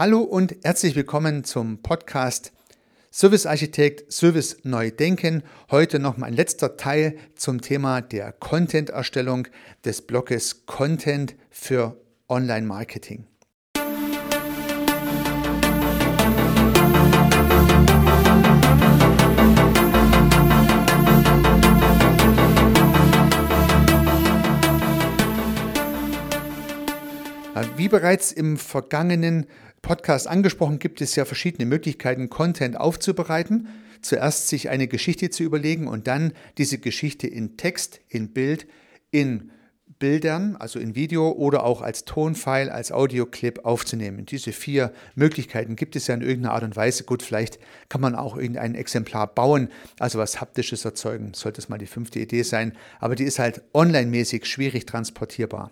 Hallo und herzlich willkommen zum Podcast Service Architekt, Service Neu Denken. Heute noch mein letzter Teil zum Thema der Content-Erstellung des Bloges Content für Online-Marketing. Wie bereits im vergangenen Podcast angesprochen, gibt es ja verschiedene Möglichkeiten, Content aufzubereiten. Zuerst sich eine Geschichte zu überlegen und dann diese Geschichte in Text, in Bild, in Bildern, also in Video oder auch als Tonfile, als Audioclip aufzunehmen. Diese vier Möglichkeiten gibt es ja in irgendeiner Art und Weise. Gut, vielleicht kann man auch irgendein Exemplar bauen, also was Haptisches erzeugen, sollte es mal die fünfte Idee sein, aber die ist halt online-mäßig schwierig transportierbar.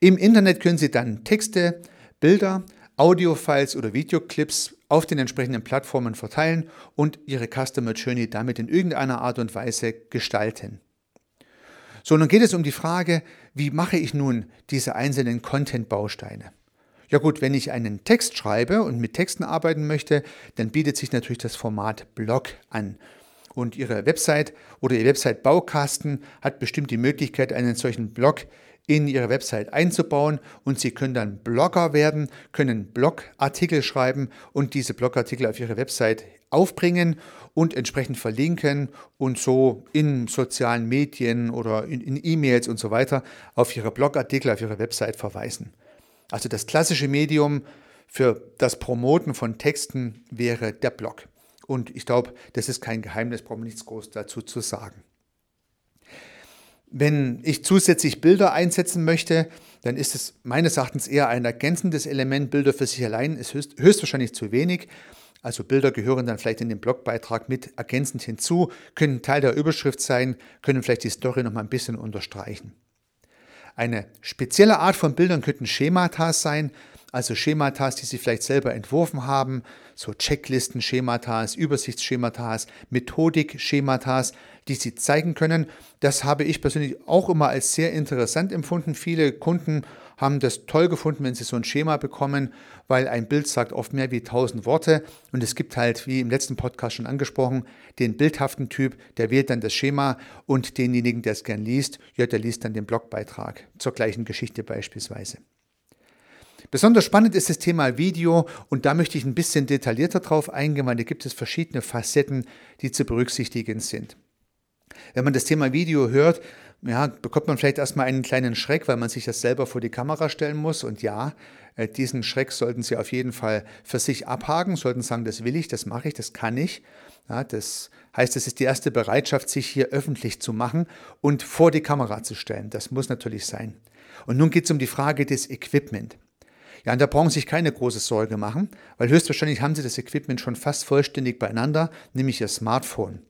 Im Internet können Sie dann Texte, Bilder, Audiofiles oder Videoclips auf den entsprechenden Plattformen verteilen und Ihre Customer Journey damit in irgendeiner Art und Weise gestalten. So, nun geht es um die Frage, wie mache ich nun diese einzelnen Content-Bausteine? Ja gut, wenn ich einen Text schreibe und mit Texten arbeiten möchte, dann bietet sich natürlich das Format Blog an. Und Ihre Website oder Ihr Website-Baukasten hat bestimmt die Möglichkeit, einen solchen Blog in Ihre Website einzubauen und Sie können dann Blogger werden, können Blogartikel schreiben und diese Blogartikel auf Ihre Website aufbringen und entsprechend verlinken und so in sozialen Medien oder in E-Mails und so weiter auf Ihre Blogartikel, auf Ihre Website verweisen. Also das klassische Medium für das Promoten von Texten wäre der Blog. Und ich glaube, das ist kein Geheimnis, brauche nichts groß dazu zu sagen. Wenn ich zusätzlich Bilder einsetzen möchte, dann ist es meines Erachtens eher ein ergänzendes Element. Bilder für sich allein ist höchst, höchstwahrscheinlich zu wenig. Also Bilder gehören dann vielleicht in den Blogbeitrag mit ergänzend hinzu, können Teil der Überschrift sein, können vielleicht die Story noch mal ein bisschen unterstreichen. Eine spezielle Art von Bildern könnten Schemata sein, also Schematas, die Sie vielleicht selber entworfen haben, so Checklisten, Schematas, Übersichtsschematas, Methodik-Schematas, die Sie zeigen können. Das habe ich persönlich auch immer als sehr interessant empfunden. Viele Kunden haben das toll gefunden, wenn sie so ein Schema bekommen, weil ein Bild sagt oft mehr wie tausend Worte und es gibt halt, wie im letzten Podcast schon angesprochen, den bildhaften Typ, der wählt dann das Schema und denjenigen, der es gern liest, ja, der liest dann den Blogbeitrag zur gleichen Geschichte beispielsweise. Besonders spannend ist das Thema Video und da möchte ich ein bisschen detaillierter drauf eingehen, weil da gibt es verschiedene Facetten, die zu berücksichtigen sind. Wenn man das Thema Video hört, ja, bekommt man vielleicht erstmal einen kleinen Schreck, weil man sich das selber vor die Kamera stellen muss. Und ja, äh, diesen Schreck sollten Sie auf jeden Fall für sich abhaken, sollten sagen, das will ich, das mache ich, das kann ich. Ja, das heißt, es ist die erste Bereitschaft, sich hier öffentlich zu machen und vor die Kamera zu stellen. Das muss natürlich sein. Und nun geht es um die Frage des Equipment. Ja, und da brauchen Sie sich keine große Sorge machen, weil höchstwahrscheinlich haben Sie das Equipment schon fast vollständig beieinander, nämlich Ihr Smartphone.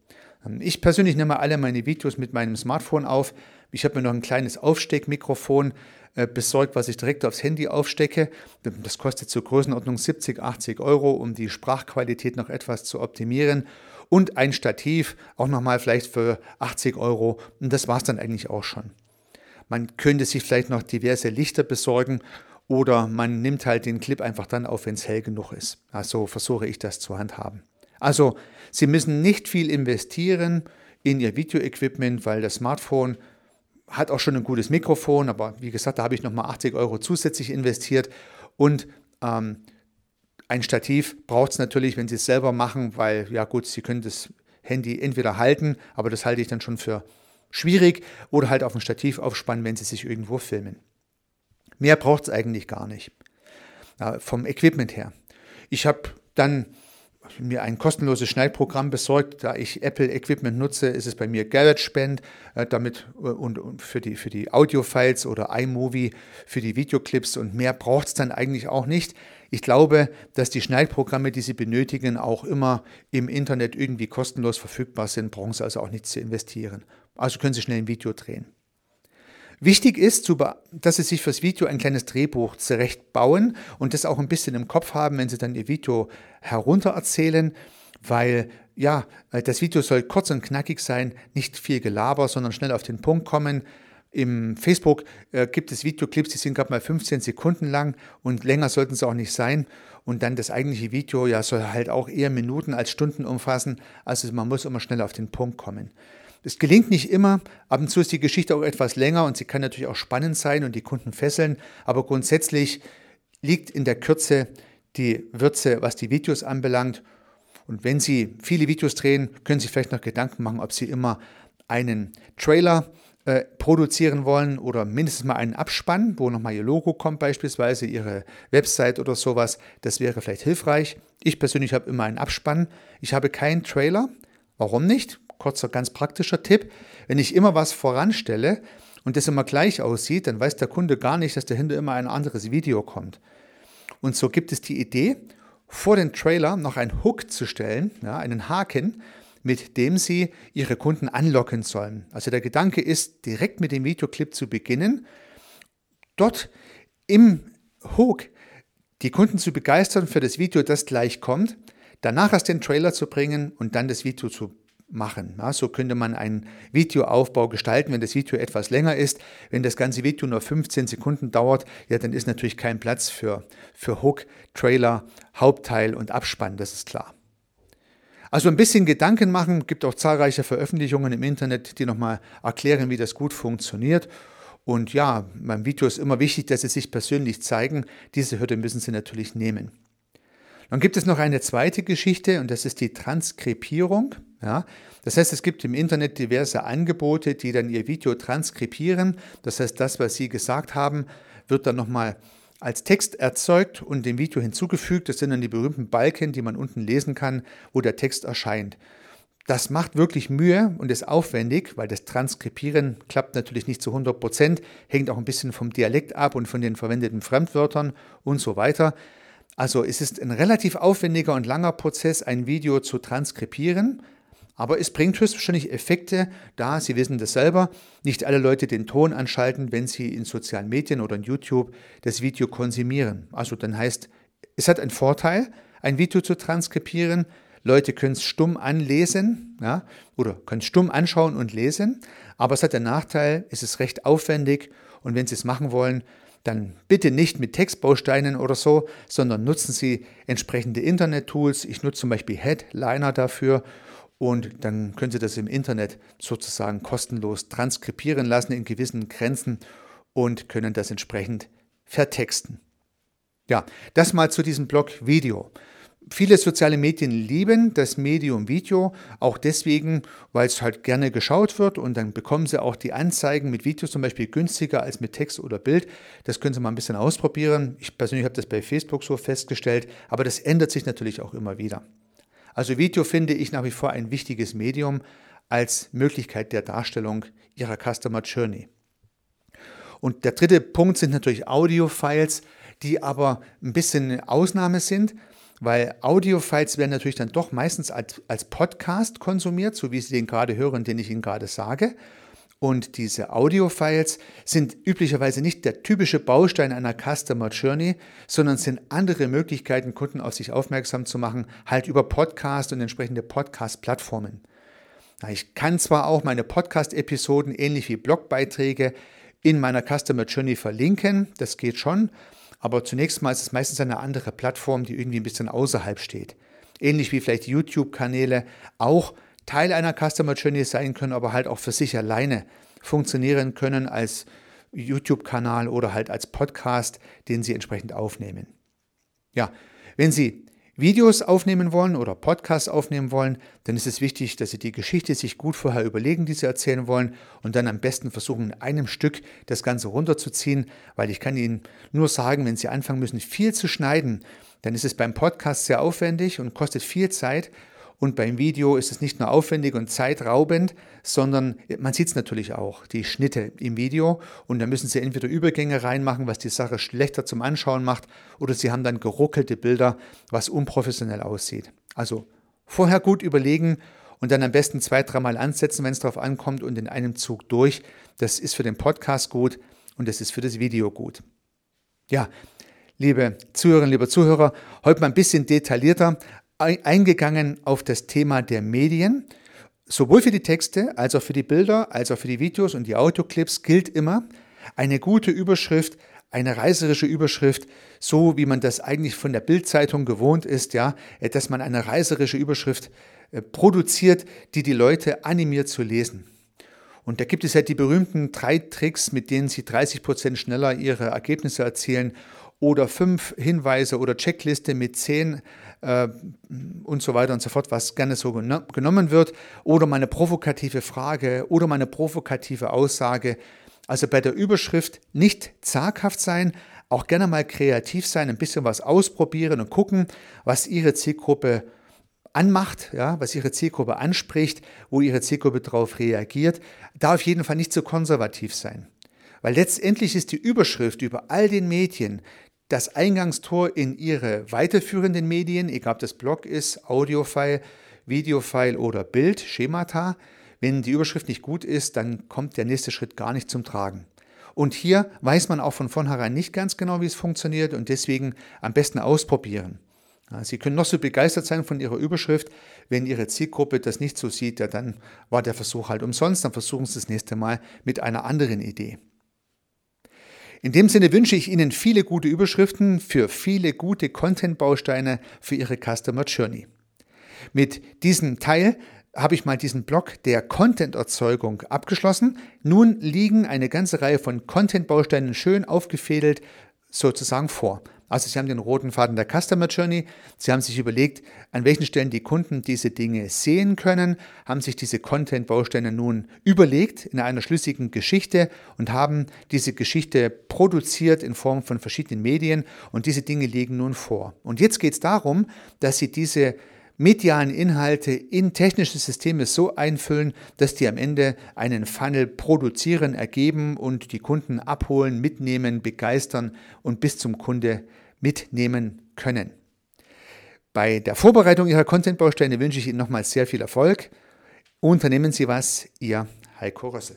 Ähm, ich persönlich nehme alle meine Videos mit meinem Smartphone auf. Ich habe mir noch ein kleines Aufsteckmikrofon äh, besorgt, was ich direkt aufs Handy aufstecke. Das kostet zur Größenordnung 70, 80 Euro, um die Sprachqualität noch etwas zu optimieren. Und ein Stativ, auch nochmal vielleicht für 80 Euro. Und das war es dann eigentlich auch schon. Man könnte sich vielleicht noch diverse Lichter besorgen oder man nimmt halt den Clip einfach dann auf, wenn es hell genug ist. Also versuche ich das zu handhaben. Also Sie müssen nicht viel investieren in Ihr Video-Equipment, weil das Smartphone hat auch schon ein gutes Mikrofon, aber wie gesagt, da habe ich nochmal 80 Euro zusätzlich investiert und ähm, ein Stativ braucht es natürlich, wenn Sie es selber machen, weil ja gut, Sie können das Handy entweder halten, aber das halte ich dann schon für schwierig, oder halt auf ein Stativ aufspannen, wenn Sie sich irgendwo filmen. Mehr braucht es eigentlich gar nicht. Ja, vom Equipment her. Ich habe dann mir ein kostenloses Schneidprogramm besorgt. Da ich Apple Equipment nutze, ist es bei mir GarageBand äh, damit äh, und, und, für die, für die Audio-Files oder iMovie für die Videoclips und mehr braucht es dann eigentlich auch nicht. Ich glaube, dass die Schneidprogramme, die Sie benötigen, auch immer im Internet irgendwie kostenlos verfügbar sind, brauchen Sie also auch nichts zu investieren. Also können Sie schnell ein Video drehen. Wichtig ist, dass Sie sich fürs Video ein kleines Drehbuch zurechtbauen und das auch ein bisschen im Kopf haben, wenn Sie dann Ihr Video heruntererzählen, weil ja, das Video soll kurz und knackig sein, nicht viel Gelaber, sondern schnell auf den Punkt kommen. Im Facebook äh, gibt es Videoclips, die sind gerade mal 15 Sekunden lang und länger sollten sie auch nicht sein. Und dann das eigentliche Video ja soll halt auch eher Minuten als Stunden umfassen. Also man muss immer schnell auf den Punkt kommen. Es gelingt nicht immer. Ab und zu ist die Geschichte auch etwas länger und sie kann natürlich auch spannend sein und die Kunden fesseln. Aber grundsätzlich liegt in der Kürze die Würze, was die Videos anbelangt. Und wenn Sie viele Videos drehen, können Sie vielleicht noch Gedanken machen, ob Sie immer einen Trailer äh, produzieren wollen oder mindestens mal einen Abspann, wo nochmal Ihr Logo kommt, beispielsweise Ihre Website oder sowas. Das wäre vielleicht hilfreich. Ich persönlich habe immer einen Abspann. Ich habe keinen Trailer. Warum nicht? Kurzer, ganz praktischer Tipp. Wenn ich immer was voranstelle und das immer gleich aussieht, dann weiß der Kunde gar nicht, dass dahinter immer ein anderes Video kommt. Und so gibt es die Idee, vor den Trailer noch einen Hook zu stellen, ja, einen Haken, mit dem Sie Ihre Kunden anlocken sollen. Also der Gedanke ist, direkt mit dem Videoclip zu beginnen, dort im Hook die Kunden zu begeistern für das Video, das gleich kommt, danach erst den Trailer zu bringen und dann das Video zu machen. Ja, so könnte man einen Videoaufbau gestalten, wenn das Video etwas länger ist. Wenn das ganze Video nur 15 Sekunden dauert, ja, dann ist natürlich kein Platz für, für Hook, Trailer, Hauptteil und Abspann, das ist klar. Also ein bisschen Gedanken machen, gibt auch zahlreiche Veröffentlichungen im Internet, die nochmal erklären, wie das gut funktioniert. Und ja, beim Video ist immer wichtig, dass Sie sich persönlich zeigen. Diese Hürde müssen Sie natürlich nehmen. Dann gibt es noch eine zweite Geschichte und das ist die Transkribierung. Ja, das heißt, es gibt im Internet diverse Angebote, die dann Ihr Video transkribieren. Das heißt, das, was Sie gesagt haben, wird dann nochmal als Text erzeugt und dem Video hinzugefügt. Das sind dann die berühmten Balken, die man unten lesen kann, wo der Text erscheint. Das macht wirklich Mühe und ist aufwendig, weil das Transkribieren klappt natürlich nicht zu 100 Prozent, hängt auch ein bisschen vom Dialekt ab und von den verwendeten Fremdwörtern und so weiter. Also es ist ein relativ aufwendiger und langer Prozess, ein Video zu transkribieren. Aber es bringt höchstwahrscheinlich Effekte, da, Sie wissen das selber, nicht alle Leute den Ton anschalten, wenn sie in sozialen Medien oder in YouTube das Video konsumieren. Also dann heißt, es hat einen Vorteil, ein Video zu transkribieren. Leute können es stumm anlesen ja, oder können es stumm anschauen und lesen, aber es hat den Nachteil, es ist recht aufwendig und wenn Sie es machen wollen, dann bitte nicht mit Textbausteinen oder so, sondern nutzen Sie entsprechende Internet-Tools. Ich nutze zum Beispiel Headliner dafür und dann können Sie das im Internet sozusagen kostenlos transkribieren lassen in gewissen Grenzen und können das entsprechend vertexten. Ja, das mal zu diesem Blog Video. Viele soziale Medien lieben das Medium Video, auch deswegen, weil es halt gerne geschaut wird und dann bekommen sie auch die Anzeigen mit Video zum Beispiel günstiger als mit Text oder Bild. Das können Sie mal ein bisschen ausprobieren. Ich persönlich habe das bei Facebook so festgestellt, aber das ändert sich natürlich auch immer wieder. Also Video finde ich nach wie vor ein wichtiges Medium als Möglichkeit der Darstellung Ihrer Customer Journey. Und der dritte Punkt sind natürlich Audio-Files, die aber ein bisschen Ausnahme sind, weil Audio-Files werden natürlich dann doch meistens als, als Podcast konsumiert, so wie Sie den gerade hören, den ich Ihnen gerade sage. Und diese Audio-Files sind üblicherweise nicht der typische Baustein einer Customer Journey, sondern sind andere Möglichkeiten, Kunden auf sich aufmerksam zu machen, halt über Podcast und entsprechende Podcast-Plattformen. Ich kann zwar auch meine Podcast-Episoden ähnlich wie Blogbeiträge in meiner Customer Journey verlinken, das geht schon, aber zunächst mal ist es meistens eine andere Plattform, die irgendwie ein bisschen außerhalb steht. Ähnlich wie vielleicht YouTube-Kanäle auch Teil einer Customer Journey sein können, aber halt auch für sich alleine funktionieren können als YouTube-Kanal oder halt als Podcast, den Sie entsprechend aufnehmen. Ja, wenn Sie Videos aufnehmen wollen oder Podcasts aufnehmen wollen, dann ist es wichtig, dass Sie die Geschichte sich gut vorher überlegen, die Sie erzählen wollen und dann am besten versuchen, in einem Stück das Ganze runterzuziehen, weil ich kann Ihnen nur sagen, wenn Sie anfangen müssen, viel zu schneiden, dann ist es beim Podcast sehr aufwendig und kostet viel Zeit und beim Video ist es nicht nur aufwendig und zeitraubend, sondern man sieht es natürlich auch, die Schnitte im Video. Und da müssen Sie entweder Übergänge reinmachen, was die Sache schlechter zum Anschauen macht, oder Sie haben dann geruckelte Bilder, was unprofessionell aussieht. Also vorher gut überlegen und dann am besten zwei, dreimal ansetzen, wenn es darauf ankommt und in einem Zug durch. Das ist für den Podcast gut und das ist für das Video gut. Ja, liebe Zuhörerinnen, liebe Zuhörer, heute mal ein bisschen detaillierter eingegangen auf das Thema der Medien. Sowohl für die Texte als auch für die Bilder, als auch für die Videos und die Audioclips gilt immer, eine gute Überschrift, eine reißerische Überschrift, so wie man das eigentlich von der Bildzeitung gewohnt ist, ja, dass man eine reißerische Überschrift äh, produziert, die die Leute animiert zu lesen. Und da gibt es ja die berühmten drei Tricks, mit denen Sie 30 Prozent schneller Ihre Ergebnisse erzielen oder fünf Hinweise oder Checkliste mit zehn äh, und so weiter und so fort, was gerne so genommen wird, oder meine provokative Frage oder meine provokative Aussage. Also bei der Überschrift nicht zaghaft sein, auch gerne mal kreativ sein, ein bisschen was ausprobieren und gucken, was Ihre Zielgruppe anmacht, ja, was Ihre Zielgruppe anspricht, wo Ihre Zielgruppe darauf reagiert. Da auf jeden Fall nicht zu konservativ sein. Weil letztendlich ist die Überschrift über all den Medien das Eingangstor in Ihre weiterführenden Medien, egal ob das Blog ist, Audiofile, Videofile oder Bild, Schemata. Wenn die Überschrift nicht gut ist, dann kommt der nächste Schritt gar nicht zum Tragen. Und hier weiß man auch von vornherein nicht ganz genau, wie es funktioniert und deswegen am besten ausprobieren. Sie können noch so begeistert sein von Ihrer Überschrift, wenn Ihre Zielgruppe das nicht so sieht, ja, dann war der Versuch halt umsonst, dann versuchen Sie das nächste Mal mit einer anderen Idee. In dem Sinne wünsche ich Ihnen viele gute Überschriften für viele gute Content-Bausteine für Ihre Customer Journey. Mit diesem Teil habe ich mal diesen Block der Content-Erzeugung abgeschlossen. Nun liegen eine ganze Reihe von Content-Bausteinen schön aufgefädelt sozusagen vor. Also Sie haben den roten Faden der Customer Journey. Sie haben sich überlegt, an welchen Stellen die Kunden diese Dinge sehen können, haben sich diese Content-Bausteine nun überlegt in einer schlüssigen Geschichte und haben diese Geschichte produziert in Form von verschiedenen Medien und diese Dinge liegen nun vor. Und jetzt geht es darum, dass Sie diese medialen Inhalte in technische Systeme so einfüllen, dass die am Ende einen Funnel produzieren, ergeben und die Kunden abholen, mitnehmen, begeistern und bis zum Kunde mitnehmen können. Bei der Vorbereitung Ihrer Content-Bausteine wünsche ich Ihnen nochmals sehr viel Erfolg. Unternehmen Sie was, Ihr Heiko Rössel.